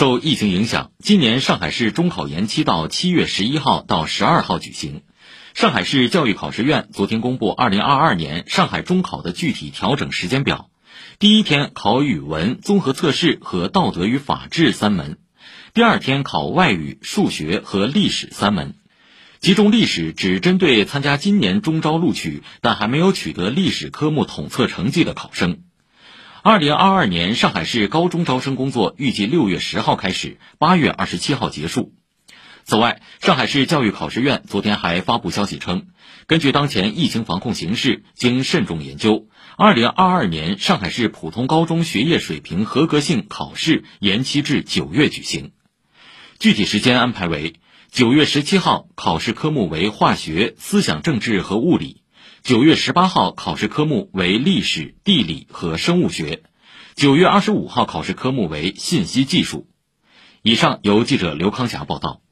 受疫情影响，今年上海市中考延期到七月十一号到十二号举行。上海市教育考试院昨天公布二零二二年上海中考的具体调整时间表。第一天考语文综合测试和道德与法治三门，第二天考外语、数学和历史三门。其中历史只针对参加今年中招录取但还没有取得历史科目统测成绩的考生。二零二二年上海市高中招生工作预计六月十号开始，八月二十七号结束。此外，上海市教育考试院昨天还发布消息称，根据当前疫情防控形势，经慎重研究，二零二二年上海市普通高中学业水平合格性考试延期至九月举行。具体时间安排为：九月十七号考试科目为化学、思想政治和物理；九月十八号考试科目为历史、地理和生物学；九月二十五号考试科目为信息技术。以上由记者刘康霞报道。